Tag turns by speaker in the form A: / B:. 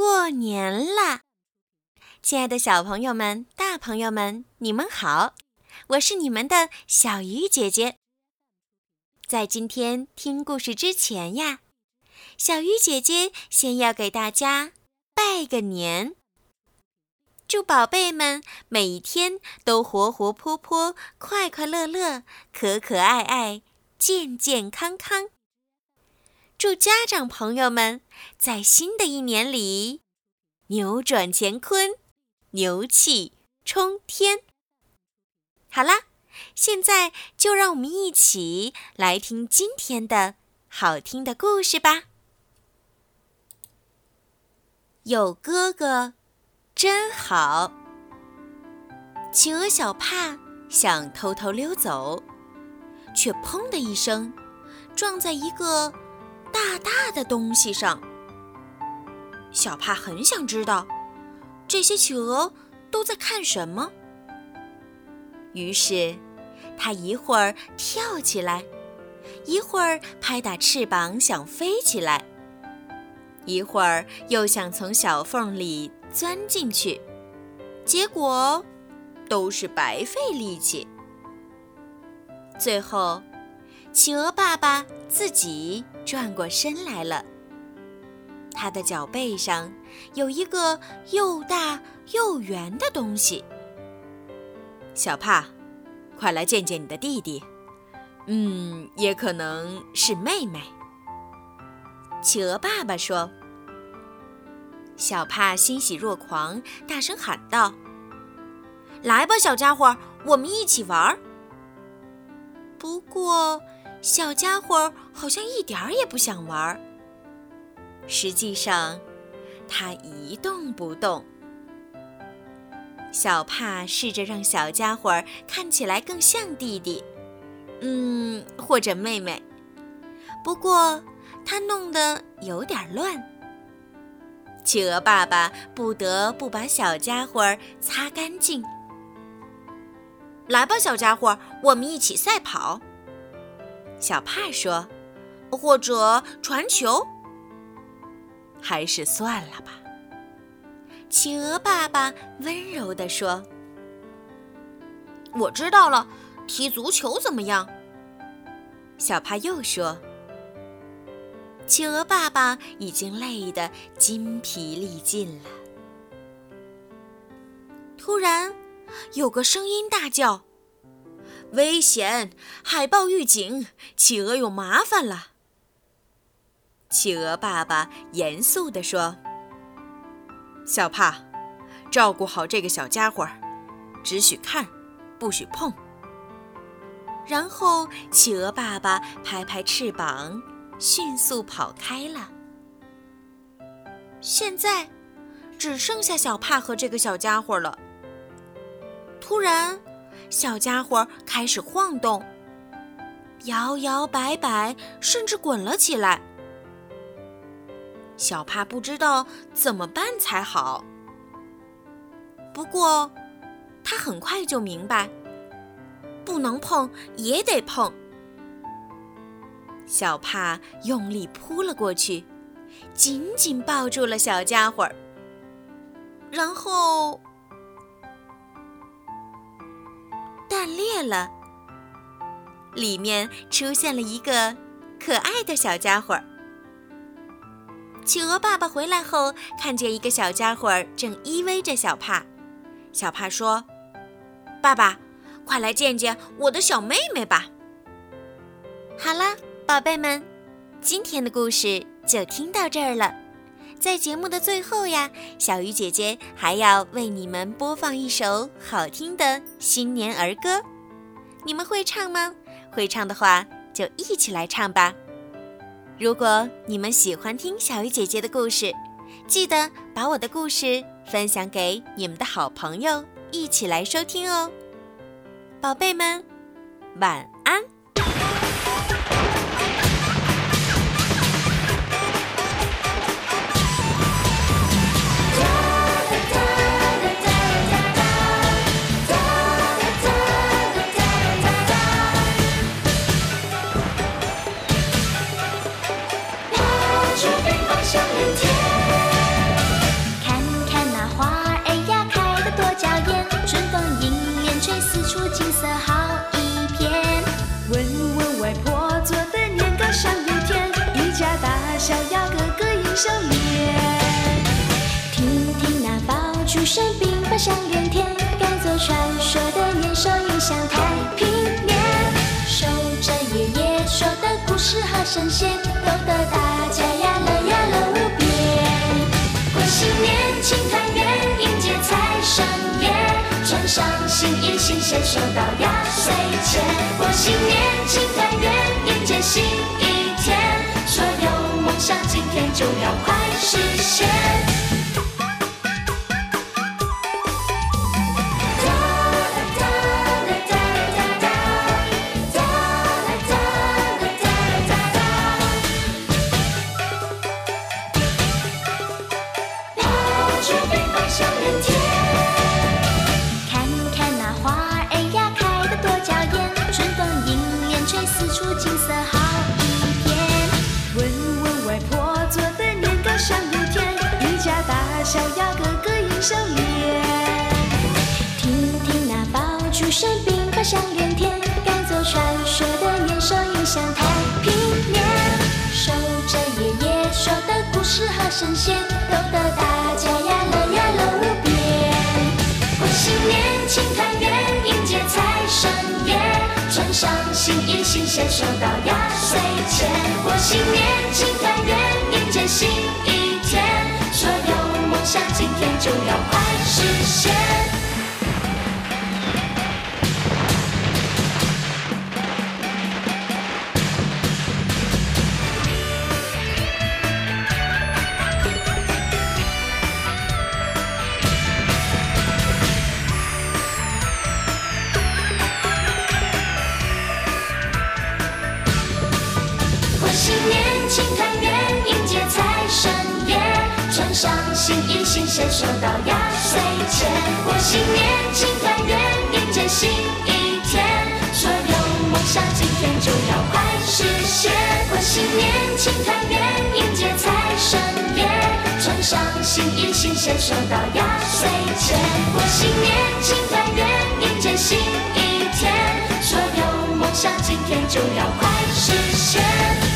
A: 过年啦！亲爱的小朋友们、大朋友们，你们好，我是你们的小鱼姐姐。在今天听故事之前呀，小鱼姐姐先要给大家拜个年，祝宝贝们每一天都活活泼泼、快快乐乐、可可爱爱、健健康康。祝家长朋友们在新的一年里扭转乾坤，牛气冲天。好啦，现在就让我们一起来听今天的好听的故事吧。有哥哥真好。企鹅小帕想偷偷溜走，却砰的一声撞在一个。大大的东西上，小帕很想知道这些企鹅都在看什么。于是，他一会儿跳起来，一会儿拍打翅膀想飞起来，一会儿又想从小缝里钻进去，结果都是白费力气。最后，企鹅爸爸自己。转过身来了，他的脚背上有一个又大又圆的东西。小帕，快来见见你的弟弟，嗯，也可能是妹妹。企鹅爸爸说。小帕欣喜若狂，大声喊道：“来吧，小家伙，我们一起玩。”不过。小家伙好像一点儿也不想玩儿。实际上，他一动不动。小帕试着让小家伙看起来更像弟弟，嗯，或者妹妹。不过他弄得有点乱。企鹅爸爸不得不把小家伙擦干净。来吧，小家伙，我们一起赛跑。小帕说：“或者传球，还是算了吧。”企鹅爸爸温柔地说：“我知道了，踢足球怎么样？”小帕又说：“企鹅爸爸已经累得筋疲力尽了。”突然，有个声音大叫。危险！海豹预警，企鹅有麻烦了。企鹅爸爸严肃地说：“小帕，照顾好这个小家伙，只许看，不许碰。”然后，企鹅爸爸拍拍翅膀，迅速跑开了。现在，只剩下小帕和这个小家伙了。突然。小家伙开始晃动，摇摇摆摆，甚至滚了起来。小帕不知道怎么办才好。不过，他很快就明白，不能碰也得碰。小帕用力扑了过去，紧紧抱住了小家伙，然后。蛋裂了，里面出现了一个可爱的小家伙。企鹅爸爸回来后，看见一个小家伙正依偎着小帕。小帕说：“爸爸，快来见见我的小妹妹吧。”好了，宝贝们，今天的故事就听到这儿了。在节目的最后呀，小鱼姐姐还要为你们播放一首好听的新年儿歌，你们会唱吗？会唱的话就一起来唱吧。如果你们喜欢听小鱼姐姐的故事，记得把我的故事分享给你们的好朋友，一起来收听哦。宝贝们，晚安。
B: 举身兵法响连天，赶走传说的年兽，迎向太平年。守着爷爷说的故事和神仙，逗得大家呀乐呀乐无边。过新年庆团圆，迎接财神爷，穿上新衣新鞋，收到压岁钱。过新年庆团圆，迎接新一天，所有梦想今天就要快实现。看看那花儿呀开得多娇艳，春风迎面吹，四处景色好一片。问问外婆做的年糕香又甜，一家大小呀个个迎笑脸。听听那爆竹声鞭炮响连天，赶走传说的年兽迎向太平年，守着爷爷说的故事和神仙。先，收到压岁钱。过新年庆团圆，迎接新一天，所有梦想今天就要快实现。上新衣新鞋，收到压岁钱。过新年庆团圆，迎接新一天，所有梦想今天就要快实现。过新年庆团圆，迎接财神爷，穿上新衣新鞋，收到压岁钱。过新年庆团圆，迎接新一天，所有梦想今天就要快实现。